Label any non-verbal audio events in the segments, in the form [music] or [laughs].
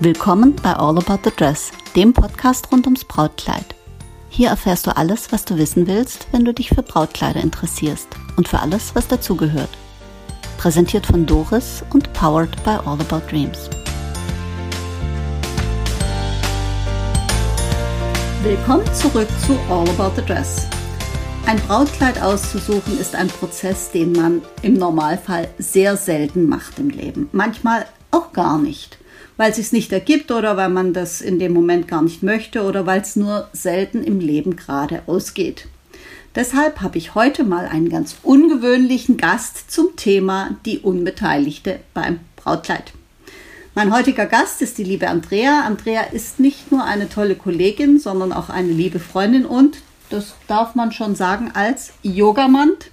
Willkommen bei All About the Dress, dem Podcast rund ums Brautkleid. Hier erfährst du alles, was du wissen willst, wenn du dich für Brautkleider interessierst und für alles, was dazugehört. Präsentiert von Doris und powered by All About Dreams. Willkommen zurück zu All About the Dress. Ein Brautkleid auszusuchen ist ein Prozess, den man im Normalfall sehr selten macht im Leben. Manchmal auch gar nicht, weil es sich nicht ergibt oder weil man das in dem Moment gar nicht möchte oder weil es nur selten im Leben gerade ausgeht. Deshalb habe ich heute mal einen ganz ungewöhnlichen Gast zum Thema die Unbeteiligte beim Brautkleid. Mein heutiger Gast ist die liebe Andrea. Andrea ist nicht nur eine tolle Kollegin, sondern auch eine liebe Freundin und das darf man schon sagen, als Yogamant,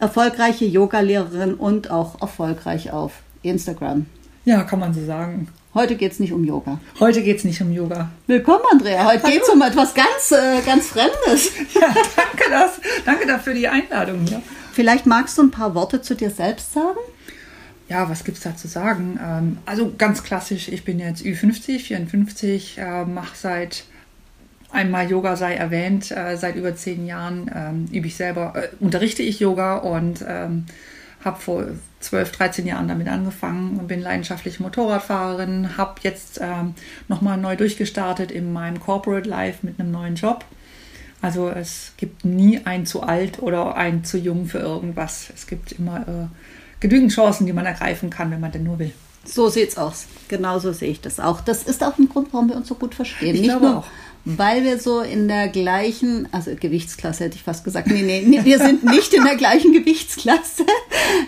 erfolgreiche Yogalehrerin und auch erfolgreich auf Instagram. Ja, kann man so sagen. Heute geht es nicht um Yoga. Heute geht es nicht um Yoga. Willkommen, Andrea. Heute geht es um etwas ganz, äh, ganz Fremdes. [laughs] Ja, danke, das, danke dafür die Einladung hier. Vielleicht magst du ein paar Worte zu dir selbst sagen? Ja, was gibt es da zu sagen? Ähm, also ganz klassisch, ich bin jetzt Ü50, 54, äh, mache seit einmal Yoga sei erwähnt, äh, seit über zehn Jahren ähm, übe ich selber, äh, unterrichte ich Yoga und ähm, habe vor 12, 13 Jahren damit angefangen und bin leidenschaftliche Motorradfahrerin, habe jetzt ähm, nochmal neu durchgestartet in meinem Corporate Life mit einem neuen Job. Also es gibt nie ein zu alt oder ein zu jung für irgendwas. Es gibt immer äh, genügend Chancen, die man ergreifen kann, wenn man denn nur will. So sieht's aus. Genauso sehe ich das auch. Das ist auch ein Grund, warum wir uns so gut verstehen. Ich Nicht glaube nur, auch. Weil wir so in der gleichen, also Gewichtsklasse hätte ich fast gesagt. Nee, nee, nee wir sind nicht in der gleichen Gewichtsklasse. [laughs]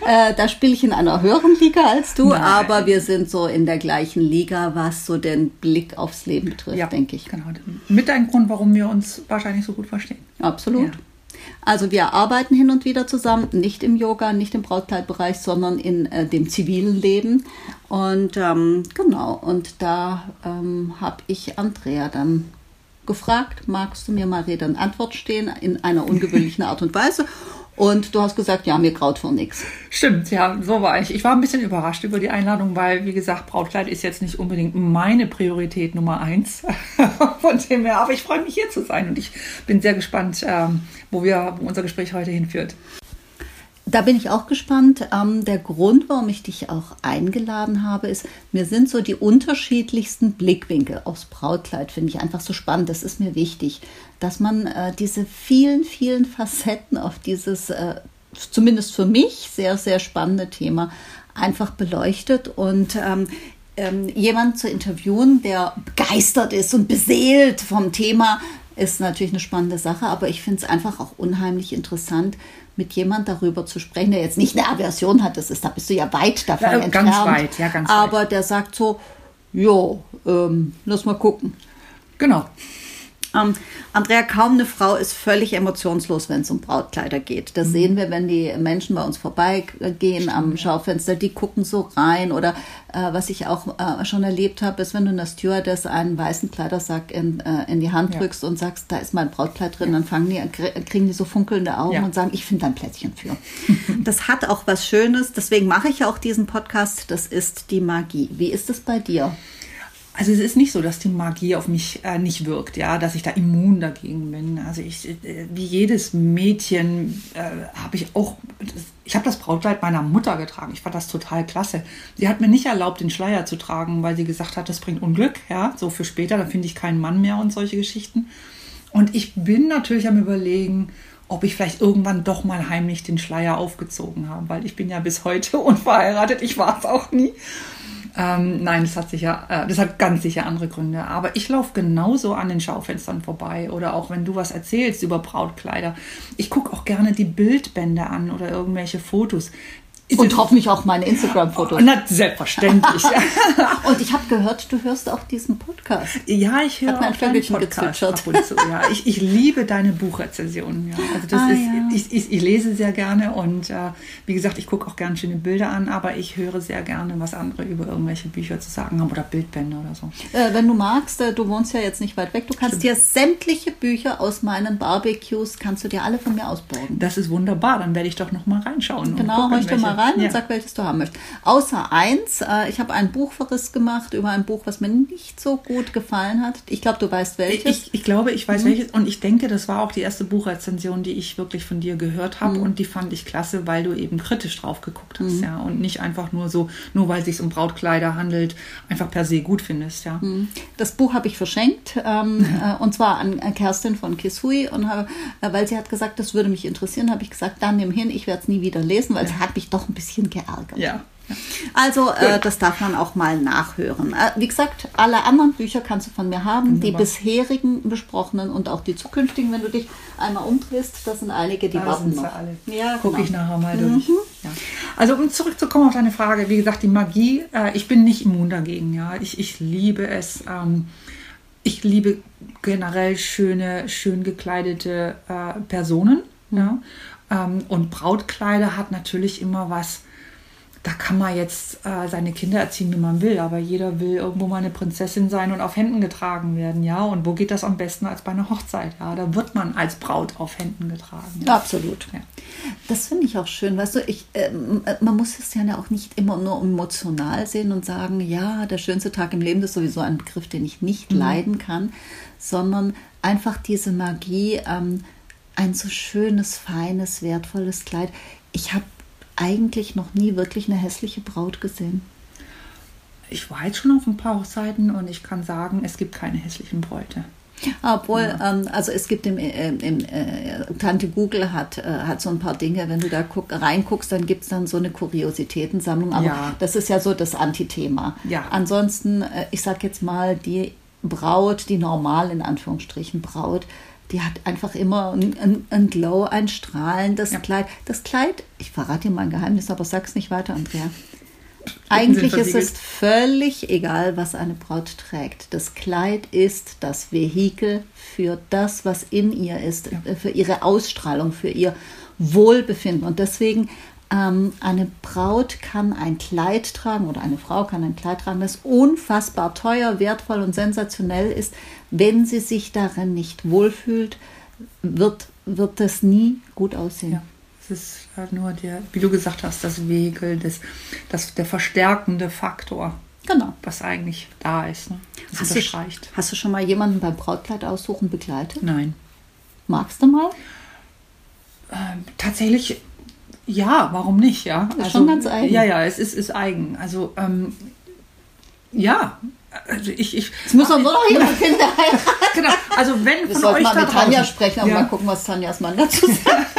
Äh, da spiele ich in einer höheren Liga als du, Nein. aber wir sind so in der gleichen Liga, was so den Blick aufs Leben betrifft, denke ich. Genau. Mit ein Grund, warum wir uns wahrscheinlich so gut verstehen. Absolut. Ja. Also wir arbeiten hin und wieder zusammen, nicht im Yoga, nicht im Brautkleidbereich, sondern in äh, dem zivilen Leben. Und ähm, genau, und da ähm, habe ich Andrea dann gefragt, magst du mir mal Rede und Antwort stehen in einer ungewöhnlichen Art und Weise? Und du hast gesagt, ja, mir graut vor nichts. Stimmt, ja, so war ich. Ich war ein bisschen überrascht über die Einladung, weil, wie gesagt, Brautkleid ist jetzt nicht unbedingt meine Priorität Nummer eins. [laughs] Von dem her, aber ich freue mich hier zu sein und ich bin sehr gespannt, ähm, wo wir wo unser Gespräch heute hinführt. Da bin ich auch gespannt. Ähm, der Grund, warum ich dich auch eingeladen habe, ist, mir sind so die unterschiedlichsten Blickwinkel aufs Brautkleid, finde ich einfach so spannend. Das ist mir wichtig, dass man äh, diese vielen, vielen Facetten auf dieses, äh, zumindest für mich, sehr, sehr spannende Thema einfach beleuchtet und ähm, ähm, jemanden zu interviewen, der begeistert ist und beseelt vom Thema, ist natürlich eine spannende Sache, aber ich finde es einfach auch unheimlich interessant, mit jemand darüber zu sprechen, der jetzt nicht eine Aversion hat, das ist, da bist du ja weit davon Ja, entfernt. ganz weit, ja, ganz weit. aber der sagt so, jo, ähm, lass mal gucken. Genau. Ähm, Andrea, kaum eine Frau ist völlig emotionslos, wenn es um Brautkleider geht. Das sehen wir, wenn die Menschen bei uns vorbeigehen am Schaufenster, die gucken so rein. Oder äh, was ich auch äh, schon erlebt habe, ist, wenn du einer Stewardess einen weißen Kleidersack in, äh, in die Hand Ja. drückst und sagst, da ist mein Brautkleid drin, dann fangen die, krie- kriegen die so funkelnde Augen Ja. und sagen, ich finde ein Plätzchen für. [laughs] das hat auch was Schönes, deswegen mache ich ja auch diesen Podcast. Das ist die Magie. Wie ist es bei dir? Also es ist nicht so, dass die Magie auf mich äh, nicht wirkt, ja, dass ich da immun dagegen bin. Also ich, äh, wie jedes Mädchen, äh, habe ich auch, ich habe das Brautkleid meiner Mutter getragen. Ich fand das total klasse. Sie hat mir nicht erlaubt, den Schleier zu tragen, weil sie gesagt hat, das bringt Unglück, ja, so für später, dann finde ich keinen Mann mehr und solche Geschichten. Und ich bin natürlich am überlegen, ob ich vielleicht irgendwann doch mal heimlich den Schleier aufgezogen habe, weil ich bin ja bis heute [laughs] unverheiratet. Ich war es auch nie. Ähm, nein, das hat sicher, äh, das hat ganz sicher andere Gründe. Aber ich laufe genauso an den Schaufenstern vorbei oder auch wenn du was erzählst über Brautkleider. Ich gucke auch gerne die Bildbände an oder irgendwelche Fotos. Und hoffentlich auch meine Instagram-Fotos. Na, selbstverständlich. [laughs] Und ich habe gehört, du hörst auch diesen Podcast. Ja, ich höre auch deinen Podcast ab und zu. Ja, ich, ich liebe deine Buchrezensionen. Ja. Also das Ah, ist, ja. ich, ich, ich lese sehr gerne und äh, wie gesagt, ich gucke auch gerne schöne Bilder an, aber ich höre sehr gerne, was andere über irgendwelche Bücher zu sagen haben oder Bildbände oder so. Äh, wenn du magst, äh, du wohnst ja jetzt nicht weit weg, du kannst dir sämtliche Bücher aus meinen Barbecues, kannst du dir alle von mir ausborgen. Das ist wunderbar, dann werde ich doch noch mal reinschauen. und Genau, gucken, möchte mal rein und Ja. sag, welches du haben möchtest. Außer eins, äh, ich habe einen Buchverriss gemacht über ein Buch, was mir nicht so gut gefallen hat. Ich glaube, du weißt welches. Ich, ich glaube, ich Mhm. weiß welches. Und ich denke, das war auch die erste Buchrezension, die ich wirklich von dir gehört habe. Mhm. Und die fand ich klasse, weil du eben kritisch drauf geguckt hast, ja. Und nicht einfach nur so, nur weil es sich um Brautkleider handelt, einfach per se gut findest, ja. Das Buch habe ich verschenkt, ähm, äh, und zwar an Kerstin von Kisui. Und habe, äh, weil sie hat gesagt, das würde mich interessieren, habe ich gesagt, dann nimm hin, ich werde es nie wieder lesen, weil es hat mich doch ein bisschen geärgert. Ja. Also, äh, das darf man auch mal nachhören. Äh, wie gesagt, alle anderen Bücher kannst du von mir haben. Die Wunderbar. bisherigen besprochenen und auch die zukünftigen, wenn du dich einmal umdrehst, das sind einige, die Da warten noch. alle. Ja, Gucke genau. ich nachher mal durch. Ja. Also um zurückzukommen auf deine Frage, wie gesagt, die Magie, äh, ich bin nicht immun dagegen, ja. Ich, ich liebe es. Ähm, ich liebe generell schöne, schön gekleidete äh, Personen. Ja. Ähm, und Brautkleider hat natürlich immer was, da kann man jetzt äh, seine Kinder erziehen, wie man will, aber jeder will irgendwo mal eine Prinzessin sein und auf Händen getragen werden, ja. Und wo geht das am besten als bei einer Hochzeit? Ja, da wird man als Braut auf Händen getragen. Ja. Absolut. Ja. Das finde ich auch schön. Weißt du, ich, ähm, äh, man muss es ja auch nicht immer nur emotional sehen und sagen, ja, der schönste Tag im Leben ist sowieso ein Begriff, den ich nicht leiden kann, sondern einfach diese Magie, ähm, ein so schönes, feines, wertvolles Kleid. Ich habe eigentlich noch nie wirklich eine hässliche Braut gesehen. Ich war jetzt schon auf ein paar Hochzeiten und ich kann sagen, es gibt keine hässlichen Bräute. Obwohl, ähm, also es gibt im, äh, im äh, Tante Google hat, äh, hat so ein paar Dinge, wenn du da guck, reinguckst, dann gibt es dann so eine Kuriositätensammlung, aber Ja. das ist ja so das Antithema. Ja. Ansonsten, äh, ich sag jetzt mal, die Braut, die normal in Anführungsstrichen Braut, die hat einfach immer ein, ein, ein Glow, ein strahlendes Ja. Kleid. Das Kleid, ich verrate dir mal ein Geheimnis, aber sag's nicht weiter, Andrea. Eigentlich ist es völlig egal, was eine Braut trägt. Das Kleid ist das Vehikel für das, was in ihr ist, äh, für ihre Ausstrahlung, für ihr Wohlbefinden. Und deswegen, eine Braut kann ein Kleid tragen oder eine Frau kann ein Kleid tragen, das unfassbar teuer, wertvoll und sensationell ist. Wenn sie sich darin nicht wohlfühlt, wird, wird das nie gut aussehen. Ja. Es ist halt nur der, wie du gesagt hast, das Vehikel, das, das, der verstärkende Faktor, Genau. was eigentlich da ist. Ne? Das Hast du, unterstreicht. hast du schon mal jemanden beim Brautkleid aussuchen begleitet? Nein. Magst du mal? Ähm, tatsächlich, ja, warum nicht, ja? Ist schon ganz eigen. Ja, ja, es ist, ist eigen. Also, ähm, ja, also ich, ich Es muss doch nur noch jemand [laughs] finden, genau, also wenn Wir von euch mal da mit Tanja draußen, sprechen und ja, mal gucken, was Tanjas Mann dazu sagt.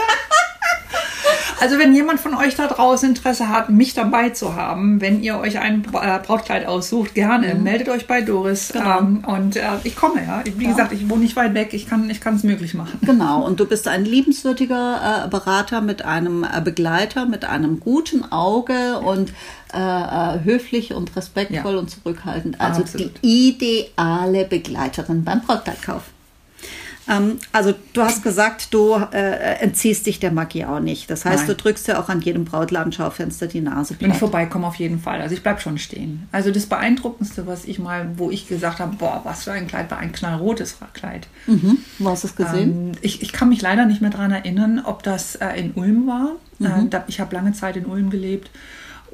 Also wenn jemand von euch da draußen Interesse hat, mich dabei zu haben, wenn ihr euch ein äh, Brautkleid aussucht, gerne meldet euch bei Doris. Mhm. Genau. Ähm, und äh, ich komme, ja. Wie gesagt, ich wohne nicht weit weg, ich kann ich kann es möglich machen. Genau, und du bist ein liebenswürdiger äh, Berater mit einem äh, Begleiter, mit einem guten Auge und äh, äh, höflich und respektvoll Ja. und zurückhaltend. Also Absolut. die ideale Begleiterin beim Brautkleidkauf. Ähm, also du hast gesagt, du äh, entziehst dich der Magie auch nicht. Das heißt, Nein. du drückst ja auch an jedem Brautladenschaufenster die Nase Wenn ich platt. vorbeikomme, auf jeden Fall. Also ich bleib schon stehen. Also das Beeindruckendste, was ich mal, wo ich gesagt habe, boah, was für ein Kleid, war ein knallrotes Kleid. Mhm. Wo hast du es gesehen? Ähm, ich, ich kann mich leider nicht mehr daran erinnern, ob das äh, in Ulm war. Mhm. Äh, ich habe lange Zeit in Ulm gelebt.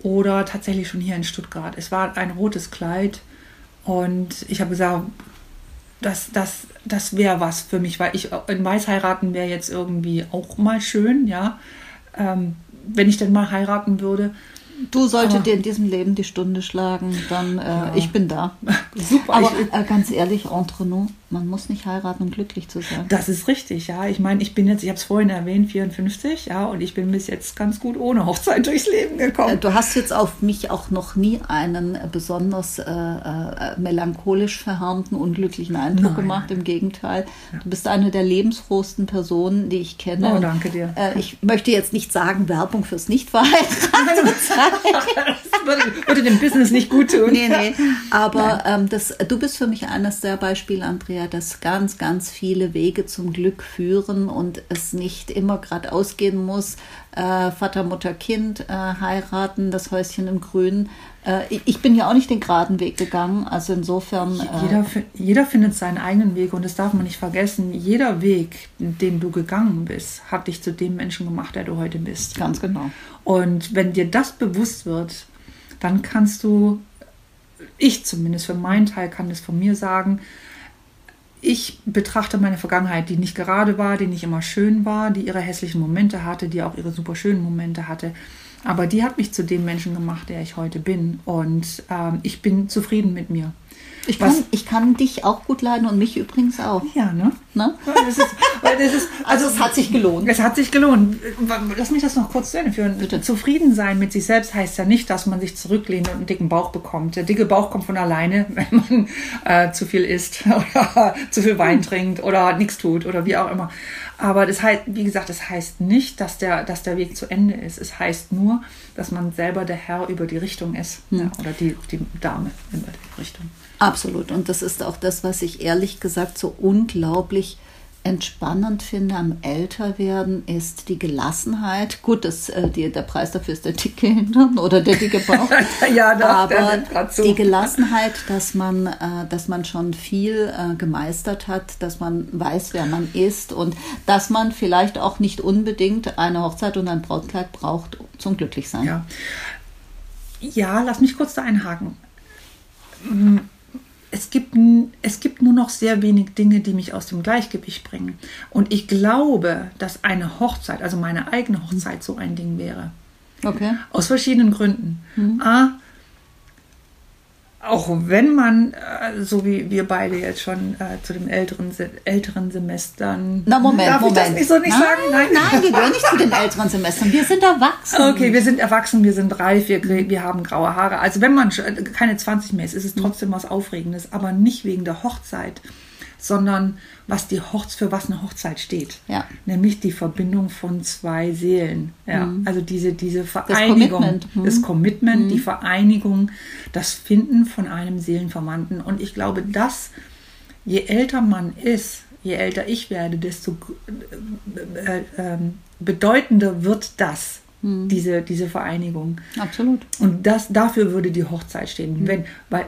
Oder tatsächlich schon hier in Stuttgart. Es war ein rotes Kleid. Und ich habe gesagt, das, das, das wäre was für mich, weil ich in Weiß heiraten wäre jetzt irgendwie auch mal schön, ja. Ähm, wenn ich denn mal heiraten würde. Du solltest dir in diesem Leben die Stunde schlagen, dann äh, ich bin da. [laughs] Super. Aber äh, ganz ehrlich, entre nous, man muss nicht heiraten, um glücklich zu sein. das ist richtig, ja. Ich meine, ich bin jetzt, ich habe es vorhin erwähnt, 54, ja, und ich bin bis jetzt ganz gut ohne Hochzeit durchs Leben Äh, gekommen. Du hast jetzt auf mich auch noch nie einen äh, besonders äh, äh, melancholisch verhärmten, unglücklichen Eindruck Nein. gemacht. Im Gegenteil, du bist eine der lebensfrohsten Personen, die ich kenne. Oh, danke dir. Äh, ich möchte jetzt nicht sagen, Werbung fürs Nichtverheiratet sein. [laughs] [laughs] würde, würde dem Business nicht gut tun. Nee, nee. Aber ähm, das, du bist für mich eines der Beispiele, Andrea, dass ganz, ganz viele Wege zum Glück führen und es nicht immer gerade ausgehen muss. Äh, Vater, Mutter, Kind äh, heiraten, das Häuschen im Grün. Äh, ich bin ja auch nicht den geraden Weg gegangen. Also insofern. Äh, jeder, jeder findet seinen eigenen Weg und das darf man nicht vergessen. Jeder Weg, den du gegangen bist, hat dich zu dem Menschen gemacht, der du heute bist. Ganz genau. Und wenn dir das bewusst wird, dann kannst du, ich zumindest für meinen Teil kann das von mir sagen, ich betrachte meine Vergangenheit, die nicht gerade war, die nicht immer schön war, die ihre hässlichen Momente hatte, die auch ihre super schönen Momente hatte. Aber die hat mich zu dem Menschen gemacht, der ich heute bin. Und ähm, ich bin zufrieden mit mir. Ich kann, ich kann dich auch gut leiden und mich übrigens auch. Ja, ne? ne? Ist, das ist, also, also, es hat sich gelohnt. Es hat sich gelohnt. Lass mich das noch kurz zu Ende führen. Bitte. Zufrieden sein mit sich selbst heißt ja nicht, dass man sich zurücklehnt und einen dicken Bauch bekommt. Der dicke Bauch kommt von alleine, [laughs] wenn man äh, zu viel isst [laughs] oder zu viel Wein trinkt oder nichts tut oder wie auch immer. Aber das heißt, wie gesagt, das heißt nicht, dass der, dass der Weg zu Ende ist. Es heißt nur, dass man selber der Herr über die Richtung ist. Hm. Ja, oder die, die Dame über die Richtung. Absolut. Und das ist auch das, was ich ehrlich gesagt so unglaublich entspannend finde am Älterwerden, ist die Gelassenheit. Gut, das, äh, die, der Preis dafür ist der dicke Hintern oder der dicke Bauch. [laughs] ja, doch, aber die Gelassenheit, dass man, äh, dass man schon viel äh, gemeistert hat, dass man weiß, wer man ist und dass man vielleicht auch nicht unbedingt eine Hochzeit und ein Brautkleid braucht zum Glücklichsein. Ja. ja, lass mich kurz da einhaken hm, es gibt, es gibt nur noch sehr wenig Dinge, die mich aus dem Gleichgewicht bringen. Und ich glaube, dass eine Hochzeit, also meine eigene Hochzeit, so ein Ding wäre. Okay. Aus verschiedenen Gründen. Mhm. A, auch wenn man, äh, so wie wir beide jetzt schon äh, zu den älteren, älteren Semestern. Na, Moment, darf Moment. Ich das nicht so nicht nein, sagen? Nein, nein, wir gehören nicht zu den älteren Semestern. Wir sind erwachsen. Okay, wir sind erwachsen, wir sind reif, wir, wir haben graue Haare. Also, wenn man keine 20 mehr ist, ist es trotzdem was Aufregendes, aber nicht wegen der Hochzeit, sondern was die Hochz für was eine Hochzeit steht. Ja. Nämlich die Verbindung von zwei Seelen. Ja. Mhm. Also diese, diese Vereinigung, das Commitment, mhm. das Commitment mhm. die Vereinigung, das Finden von einem Seelenverwandten. Und ich glaube, dass je älter man ist, je älter ich werde, desto äh, äh, äh, bedeutender wird das hm. diese, diese Vereinigung. Absolut. Und das, dafür würde die Hochzeit stehen. Mhm. Wenn, weil,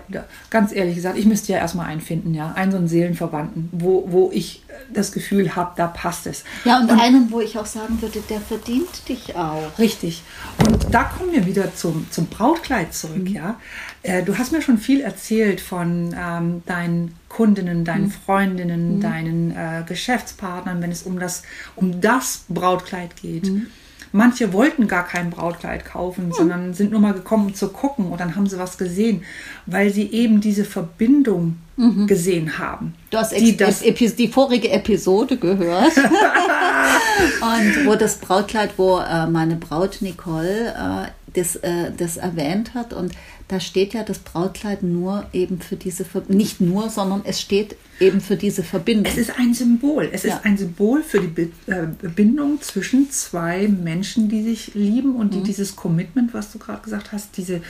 ganz ehrlich gesagt, ich müsste ja erstmal einen finden, ja, einen so einen Seelenverwandten, wo, wo ich das Gefühl habe, da passt es. Ja, und, und, einen, wo ich auch sagen würde, der verdient dich auch. Richtig. Und da kommen wir wieder zum, zum Brautkleid zurück, mhm. ja. Äh, du hast mir schon viel erzählt von ähm, deinen Kundinnen, deinen mhm. Freundinnen, mhm. deinen äh, Geschäftspartnern, wenn es um das, um das Brautkleid geht. Mhm. Manche wollten gar kein Brautkleid kaufen, hm. sondern sind nur mal gekommen, um zu gucken und dann haben sie was gesehen, weil sie eben diese Verbindung mhm. gesehen haben. Du hast die, das die vorige Episode gehört. [laughs] und wo das Brautkleid, wo äh, meine Braut Nicole äh, das, äh, das erwähnt hat und da steht ja das Brautkleid nur eben für diese, nicht nur, sondern es steht eben für diese Verbindung. Es ist ein Symbol. Es ja. ist ein Symbol für die äh, Bindung zwischen zwei Menschen, die sich lieben und die mhm. dieses Commitment, was du gerade gesagt hast, diese,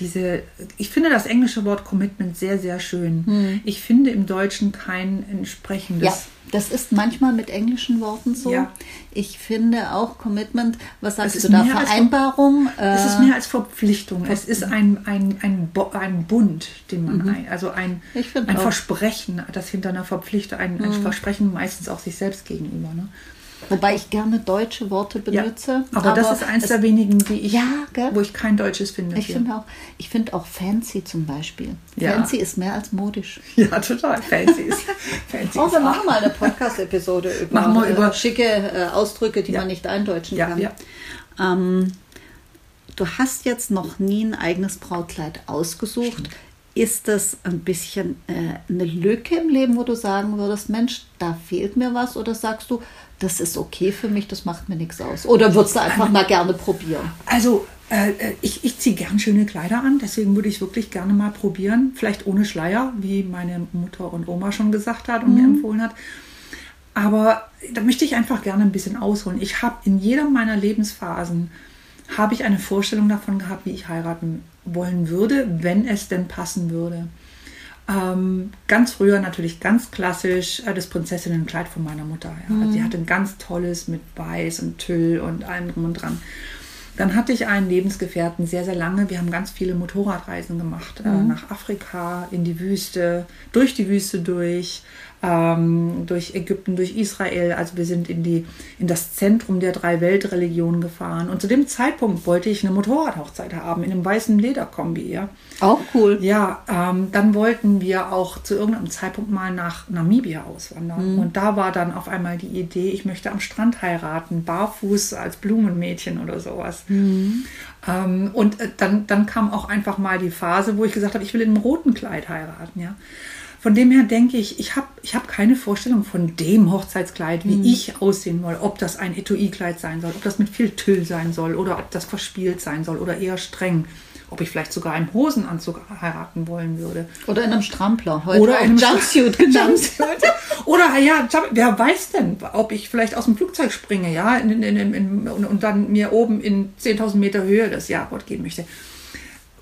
diese, ich finde das englische Wort Commitment sehr, sehr schön. Mhm. Ich finde im Deutschen kein entsprechendes. Ja das ist manchmal mit englischen Worten so. Ja. Ich finde auch Commitment, was sagst du da? Vereinbarung? Es ist mehr als Verpflichtung. Es ist ein, ein, ein, ein Bund, den man mhm. ein, also ein, ein Versprechen, das hinter einer Verpflichtung, ein, ein mhm. Versprechen meistens auch sich selbst gegenüber. Ne? Wobei ich gerne deutsche Worte benutze. Ja, aber, aber, das ist eins der wenigen, die ich, ja, wo ich kein deutsches finde. Ich finde auch, ich finde auch fancy zum Beispiel. Ja. Fancy ist mehr als modisch. [laughs] Ja, total. Fancy ist. [laughs] fancy oh, wir machen mal eine Podcast-Episode über, wir über schicke äh, Ausdrücke, die man nicht eindeutschen kann. Ähm, du hast jetzt noch nie ein eigenes Brautkleid ausgesucht. Stimmt. Ist das ein bisschen äh, eine Lücke im Leben, wo du sagen würdest, Mensch, da fehlt mir was? Oder sagst du, das ist okay für mich, das macht mir nichts aus. Oder würdest du einfach mal gerne probieren? Also äh, äh, ich, ich ziehe gern schöne Kleider an, deswegen würde ich wirklich gerne mal probieren. Vielleicht ohne Schleier, wie meine Mutter und Oma schon gesagt hat und mhm. mir empfohlen hat. Aber da möchte ich einfach gerne ein bisschen ausholen. Ich habe in jeder meiner Lebensphasen habe ich eine Vorstellung davon gehabt, wie ich heiraten wollen würde, wenn es denn passen würde. Ähm, ganz früher natürlich ganz klassisch äh, das Prinzessinnenkleid von meiner Mutter. Ja. Mhm. Sie hatte ein ganz tolles mit Weiß und Tüll und allem drum und dran. Dann hatte ich einen Lebensgefährten sehr, sehr lange. Wir haben ganz viele Motorradreisen gemacht. Äh, mhm. Äh, nach Afrika, in die Wüste, durch die Wüste durch ähm, durch Ägypten, durch Israel. Also wir sind in, die, in das Zentrum der drei Weltreligionen gefahren. Und zu dem Zeitpunkt wollte ich eine Motorradhochzeit haben, in einem weißen Lederkombi. Ja. Auch cool. Ja, ähm, dann wollten wir auch zu irgendeinem Zeitpunkt mal nach Namibia auswandern. Mhm. Und da war dann auf einmal die Idee, ich möchte am Strand heiraten, barfuß als Blumenmädchen oder sowas. Mhm. Ähm, und äh, dann, dann kam auch einfach mal die Phase, wo ich gesagt habe, ich will in einem roten Kleid heiraten. Ja. Von dem her denke ich, ich habe ich hab keine Vorstellung von dem Hochzeitskleid, wie mhm. ich aussehen will. Ob das ein Etui-Kleid sein soll, ob das mit viel Tüll sein soll oder ob das verspielt sein soll oder eher streng. Ob ich vielleicht sogar einen Hosenanzug heiraten wollen würde. Oder in einem Strampler. Heute oder in einem Jumpsuit [laughs] genannt. oder ja, wer weiß denn, ob ich vielleicht aus dem Flugzeug springe, ja, in, in, in, und dann mir oben in 10.000 Meter Höhe das Jawort geben möchte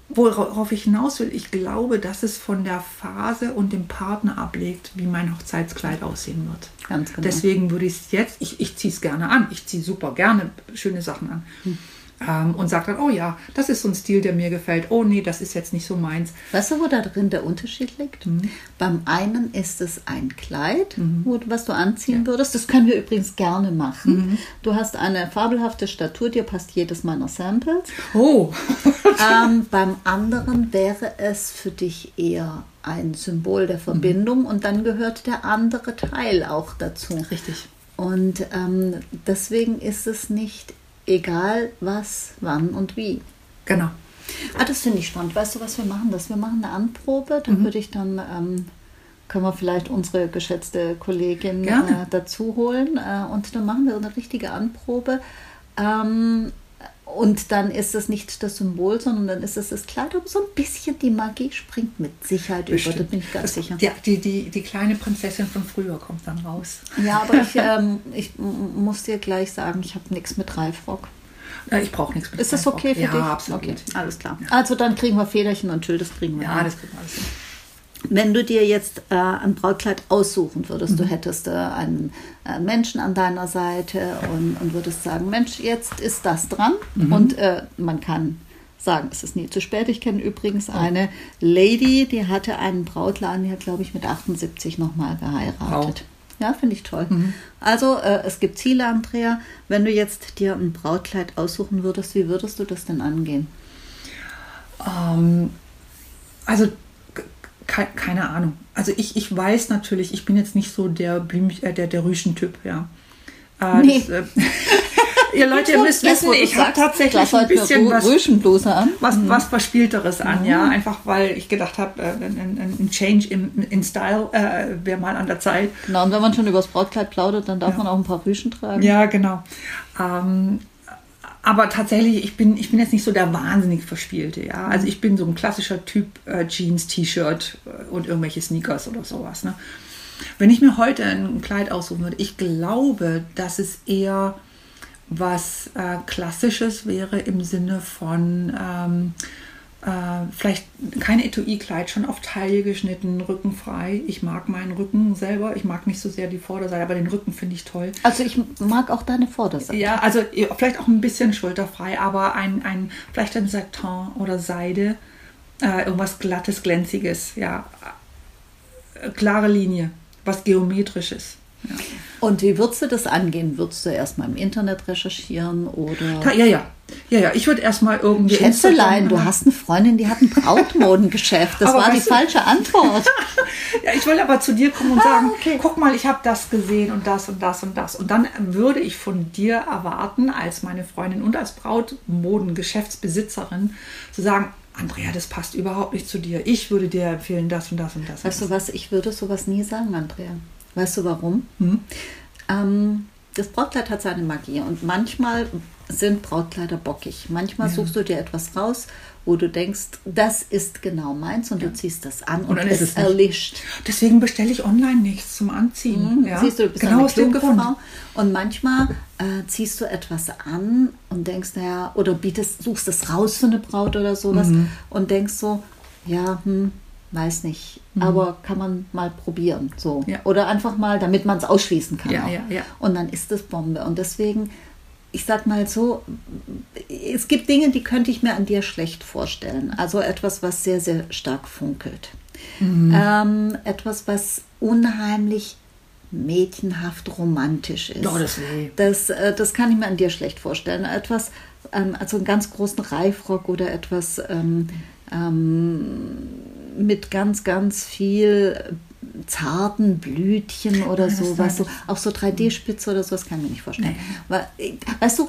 worauf ich hinaus will, ich glaube, dass es von der Phase und dem Partner ablegt, wie mein Hochzeitskleid aussehen wird. Ganz genau. Deswegen würde ich es jetzt, ich, ich ziehe es gerne an, ich ziehe super gerne schöne Sachen an. Hm ähm, und sagt dann, oh ja, das ist so ein Stil, der mir gefällt. Oh nee, das ist jetzt nicht so meins. Weißt du, wo da drin der Unterschied liegt? Mhm. Beim einen ist es ein Kleid, mhm. wo, was du anziehen ja. würdest. Das können wir übrigens gerne machen. Mhm. Du hast eine fabelhafte Statur, dir passt jedes meiner Samples. Oh. ähm, [laughs] beim anderen wäre es für dich eher ein Symbol der Verbindung und dann gehört der andere Teil auch dazu. Richtig. Und ähm, deswegen ist es nicht egal was, wann und wie. Genau. Ah, das finde ich spannend. Weißt du, was wir machen? Das wir machen eine Anprobe. Da mhm. würde ich dann ähm, können wir vielleicht unsere geschätzte Kollegin äh, dazu holen äh, und dann machen wir eine richtige Anprobe. Ähm, und dann ist es nicht das Symbol, sondern dann ist es das Kleid. Aber so ein bisschen die Magie springt mit Sicherheit Bestimmt. über, da bin ich ganz sicher. Ja, die, die, die kleine Prinzessin von früher kommt dann raus. Ja, aber ich, [laughs] ähm, ich muss dir gleich sagen, ich habe nichts mit Reifrock. Ja, ich brauche nichts mit Ist das okay für ja, dich? Ja, absolut. Okay, alles klar. Ja. Also dann kriegen wir Federchen und Tüll, das kriegen wir. Ja, hin. das kriegen wir alles hin. Wenn du dir jetzt äh, ein Brautkleid aussuchen würdest, mhm. du hättest äh, einen äh, Menschen an deiner Seite und, und, würdest sagen, Mensch, jetzt ist das dran mhm. und äh, man kann sagen, es ist nie zu spät. Ich kenne übrigens eine Lady, die hatte einen Brautladen, die hat, glaube ich, mit 78 nochmal geheiratet. Oh. Ja, finde ich toll. Mhm. Also äh, es gibt Ziele, Andrea. Wenn du jetzt dir ein Brautkleid aussuchen würdest, wie würdest du das denn angehen? Ähm, also keine Ahnung. Also ich, ich weiß natürlich, ich bin jetzt nicht so der Blümchen, äh, der, der Rüschen-Typ, ja. Äh, nee. Das, äh, [laughs] ihr Leute, ihr müsst wissen, ich habe tatsächlich ein bisschen was, an. was, mhm. was Verspielteres an, mhm. ja. Einfach weil ich gedacht habe, äh, ein, ein, Change in, in Style äh, wäre mal an der Zeit. Genau, und wenn man schon über das Brautkleid plaudert, dann darf ja. man auch ein paar Rüschen tragen. Ja, genau. Ähm, aber tatsächlich, ich bin, ich bin jetzt nicht so der wahnsinnig Verspielte, ja. Also ich bin so ein klassischer Typ äh, Jeans, T-Shirt äh, und irgendwelche Sneakers oder sowas. Ne? Wenn ich mir heute ein Kleid aussuchen würde, ich glaube, dass es eher was äh, Klassisches wäre im Sinne von ähm, äh, vielleicht kein Etui-Kleid, schon auf Taille geschnitten, rückenfrei. Ich mag meinen Rücken selber. Ich mag nicht so sehr die Vorderseite, aber den Rücken finde ich toll. Also ich mag auch deine Vorderseite. Ja, also vielleicht auch ein bisschen schulterfrei, aber ein, ein vielleicht ein Satin oder Seide, äh, irgendwas glattes, glänziges, ja, äh, klare Linie, was geometrisches. Ja. Und wie würdest du das angehen? Würdest du erstmal im Internet recherchieren oder? Ja, ja. Ja, ja, ich würde erstmal irgendwie. Schätzelein, du hast eine Freundin, die hat ein Brautmodengeschäft. Das war die falsche Antwort. [laughs] ja, ich wollte aber zu dir kommen und ah, sagen: okay. guck mal, ich habe das gesehen und das und das und das. Und dann würde ich von dir erwarten, als meine Freundin und als Brautmodengeschäftsbesitzerin, zu sagen: Andrea, das passt überhaupt nicht zu dir. Ich würde dir empfehlen, das und das und das. Weißt du was, ich würde sowas nie sagen, Andrea. Weißt du warum? Hm? Ähm, das Brautkleid hat seine Magie und manchmal sind Brautkleider bockig. Manchmal Ja. suchst du dir etwas raus, wo du denkst, das ist genau meins und du ziehst das an und, dann es, ist es erlischt. Deswegen bestelle ich online nichts zum Anziehen. Ja? Mhm. Siehst du, du bist genau eine kluge. Frau. Und manchmal äh, ziehst du etwas an und denkst, naja, oder bietest, suchst es raus für eine Braut oder sowas Mhm. und denkst so, ja, hm, weiß nicht, aber kann man mal probieren. So. Mhm. Ja. Oder einfach mal, damit man es ausschließen kann. Ja, ja, ja. Und dann ist es Bombe. Und deswegen, ich sag mal so, es gibt Dinge, die könnte ich mir an dir schlecht vorstellen. Also etwas, was sehr, sehr stark funkelt. Mhm. Ähm, etwas, was unheimlich mädchenhaft romantisch ist. Oh, das. Das, äh, das kann ich mir an dir schlecht vorstellen. Etwas, ähm, also einen ganz großen Reifrock oder etwas ähm, ähm, mit ganz, ganz viel zarten Blütchen oder das so, auch so 3D-Spitze oder so, das kann ich mir nicht vorstellen. Nee. Äh, weißt du,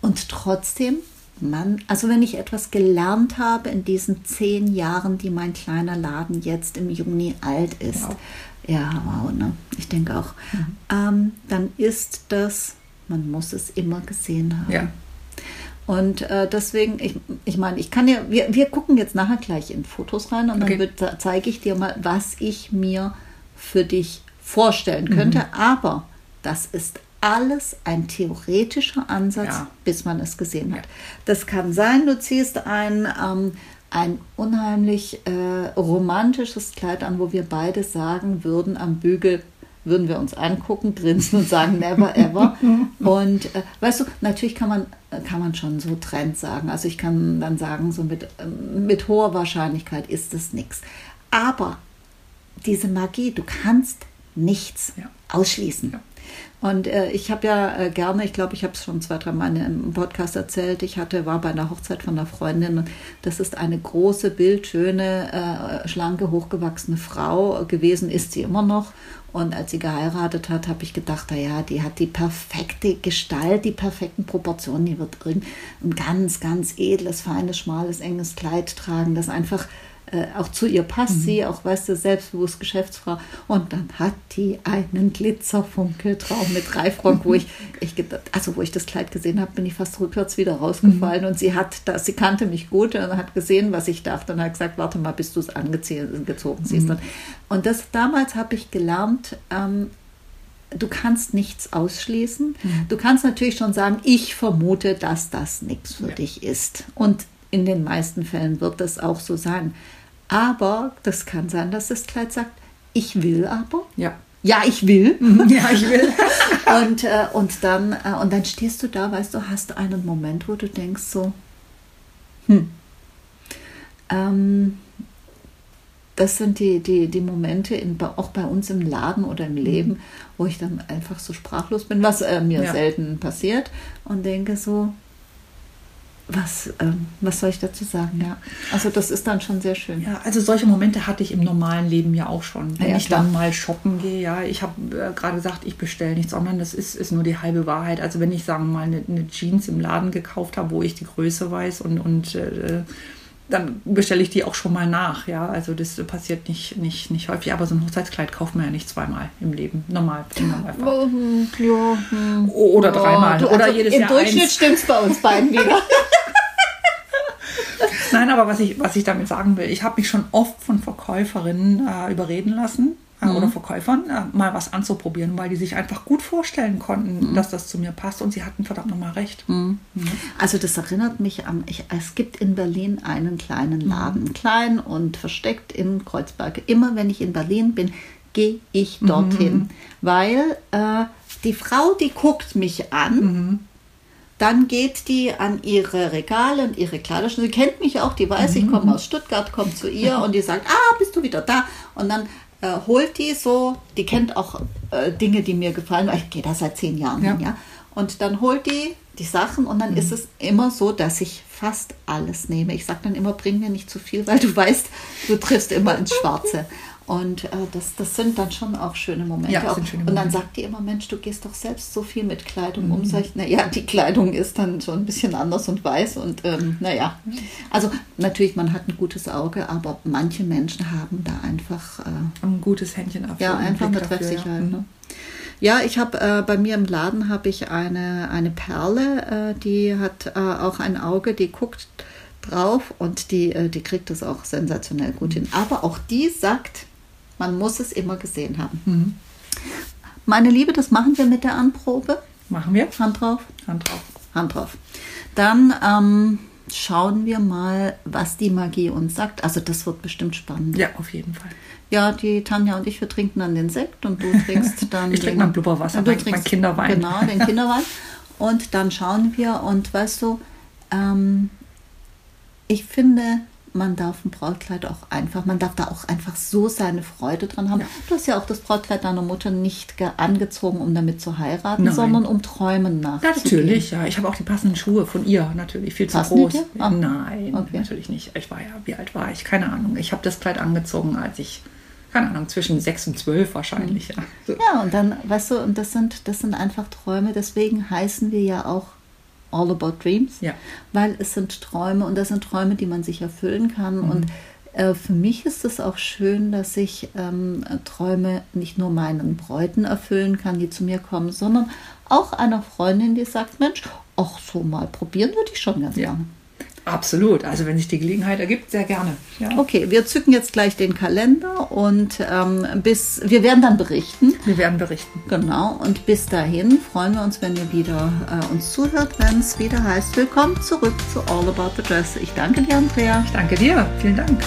und trotzdem, Mann, also wenn ich etwas gelernt habe in diesen zehn Jahren, die mein kleiner Laden jetzt im Juni alt ist, Wow. ja, wow, ne? Ich denke auch. Ähm, dann ist das, man muss es immer gesehen haben. Ja. Und äh, deswegen, ich, ich meine, ich kann ja, wir, wir gucken jetzt nachher gleich in Fotos rein und Okay. dann zeige ich dir mal, was ich mir für dich vorstellen könnte. Aber das ist alles ein theoretischer Ansatz, Ja. bis man es gesehen hat. Ja. Das kann sein, du ziehst ein, ähm, ein unheimlich äh, romantisches Kleid an, wo wir beide sagen würden am Bügel, würden wir uns angucken, grinsen und sagen never ever. [laughs] Und äh, weißt du, natürlich kann man, äh, kann man schon so Trend sagen. Also ich kann dann sagen, so mit, ähm, mit hoher Wahrscheinlichkeit ist es nichts. Aber diese Magie, du kannst nichts Ja. ausschließen. Ja. Und äh, ich habe ja äh, gerne, ich glaube, ich habe es schon zwei, drei Mal im Podcast erzählt, ich hatte, war bei einer Hochzeit von einer Freundin und das ist eine große, bildschöne, äh, schlanke, hochgewachsene Frau gewesen, ist sie immer noch. Und als sie geheiratet hat, habe ich gedacht, ja, die hat die perfekte Gestalt, die perfekten Proportionen, die wird irgendein ganz, ganz edles, feines, schmales, enges Kleid tragen, das einfach auch zu ihr passt, sie auch, weißt du, selbstbewusst Geschäftsfrau. Und dann hat die einen Glitzerfunkeltraum mit Reifrock, wo [laughs] ich, ich also wo ich das Kleid gesehen habe, bin ich fast rückwärts wieder rausgefallen. Und sie hat das, sie kannte mich gut und hat gesehen, was ich dachte und hat gesagt, warte mal, bis du es angezogen siehst. Und, und das damals habe ich gelernt, ähm, du kannst nichts ausschließen. Du kannst natürlich schon sagen, ich vermute, dass das nichts für Ja. dich ist. Und in den meisten Fällen wird das auch so sein. Aber das kann sein, dass das Kleid sagt, ich will aber. Ja. Ja, ich will. Ja, ich will. [laughs] Und, äh, und, dann, äh, und dann stehst du da, weißt du, hast einen Moment, wo du denkst so, hm, ähm, das sind die, die, die Momente, in, auch bei uns im Laden oder im Leben, wo ich dann einfach so sprachlos bin, was äh, mir Ja. selten passiert und denke so, was, ähm, was soll ich dazu sagen? Ja, also das ist dann schon sehr schön. Ja, also solche Momente hatte ich im normalen Leben ja auch schon. Wenn Ja, ich klar. dann mal shoppen gehe, ja, ich habe äh, gerade gesagt, ich bestelle nichts online, das ist, ist nur die halbe Wahrheit. Also wenn ich, sagen wir mal, eine, eine Jeans im Laden gekauft habe, wo ich die Größe weiß und, und äh, dann bestelle ich die auch schon mal nach, ja. Also das passiert nicht, nicht, nicht häufig, aber so ein Hochzeitskleid kauft man ja nicht zweimal im Leben. Normal. im Normalfall. Ähm, Ja, hm. Oder dreimal. du, Oder also jedes Im Jahr Durchschnitt eins. stimmt es bei uns beiden wieder. [laughs] Nein, aber was ich, was ich damit sagen will, ich habe mich schon oft von Verkäuferinnen äh, überreden lassen Mhm. oder Verkäufern äh, mal was anzuprobieren, weil die sich einfach gut vorstellen konnten, Mhm. dass das zu mir passt und sie hatten verdammt nochmal recht. Also das erinnert mich an, ich, es gibt in Berlin einen kleinen Laden, klein und versteckt in Kreuzberg. Immer wenn ich in Berlin bin, gehe ich dorthin, weil äh, die Frau, die guckt mich an, dann geht die an ihre Regale und ihre Kleiderschrank. Sie kennt mich auch, die weiß, ich komme aus Stuttgart, kommt zu ihr [laughs] und die sagt, ah, bist du wieder da? Und dann äh, holt die so, die kennt auch äh, Dinge, die mir gefallen, ich gehe da seit zehn Jahren Ja. hin, ja. Und dann holt die die Sachen und dann ist es immer so, dass ich fast alles nehme. Ich sage dann immer, bring mir nicht zu viel, weil du weißt, du triffst immer ins Schwarze. Und äh, das, das sind dann schon auch schöne Momente. Ja, auch. schöne und dann Momente. sagt die immer, Mensch, du gehst doch selbst so viel mit Kleidung um. Sag ich, naja, die Kleidung ist dann so ein bisschen anders und weiß. Und ähm, naja, also natürlich, man hat ein gutes Auge, aber manche Menschen haben da einfach, äh, Ein gutes Händchen ab. ja, einfach eine Treffsicherheit. Ja. Ne? Ja, ich habe äh, bei mir im Laden habe ich eine, eine Perle, äh, die hat äh, auch ein Auge, die guckt drauf und die, äh, die kriegt das auch sensationell gut hin. Aber auch die sagt, man muss es immer gesehen haben. Mhm. Meine Liebe, das machen wir mit der Anprobe. Machen wir? Hand drauf. Hand drauf. Hand drauf. Dann ähm, schauen wir mal, was die Magie uns sagt. Also das wird bestimmt spannend. Ja, auf jeden Fall. Ja, die Tanja und ich, wir trinken dann den Sekt und du [laughs] trinkst dann Ich trinke mein Blubberwasser, du mein, trinkst, mein Kinderwein. Genau, den Kinderwein. [laughs] Und dann schauen wir und weißt du, ähm, ich finde, man darf ein Brautkleid auch einfach, man darf da auch einfach so seine Freude dran haben. Ja. Du hast ja auch das Brautkleid deiner Mutter nicht ge- angezogen, um damit zu heiraten, Nein. sondern um Träumen Ja, nachzugehen. natürlich, ja. Ich habe auch die passenden Schuhe von ihr, natürlich. Viel zu Passen die groß. Ah. Nein, Okay. natürlich nicht. Ich war ja, wie alt war ich? Keine Ahnung. Ich habe das Kleid angezogen, als ich, keine Ahnung, zwischen sechs und zwölf wahrscheinlich, ja. So. Ja, und dann, weißt du, und das sind, das sind einfach Träume, deswegen heißen wir ja auch All About Dreams, Ja. weil es sind Träume und das sind Träume, die man sich erfüllen kann. Und äh, für mich ist es auch schön, dass ich ähm, Träume nicht nur meinen Bräuten erfüllen kann, die zu mir kommen, sondern auch einer Freundin, die sagt, Mensch, auch so mal probieren würde ich schon ganz Ja. gerne. Absolut. Also wenn sich die Gelegenheit ergibt, sehr gerne. Ja. Okay, wir zücken jetzt gleich den Kalender und ähm, bis wir werden dann berichten. Wir werden berichten. Genau, und bis dahin freuen wir uns, wenn ihr wieder äh, uns zuhört, wenn es wieder heißt, willkommen zurück zu All About the Dress. Ich danke dir, Andrea. Ich danke dir. Vielen Dank.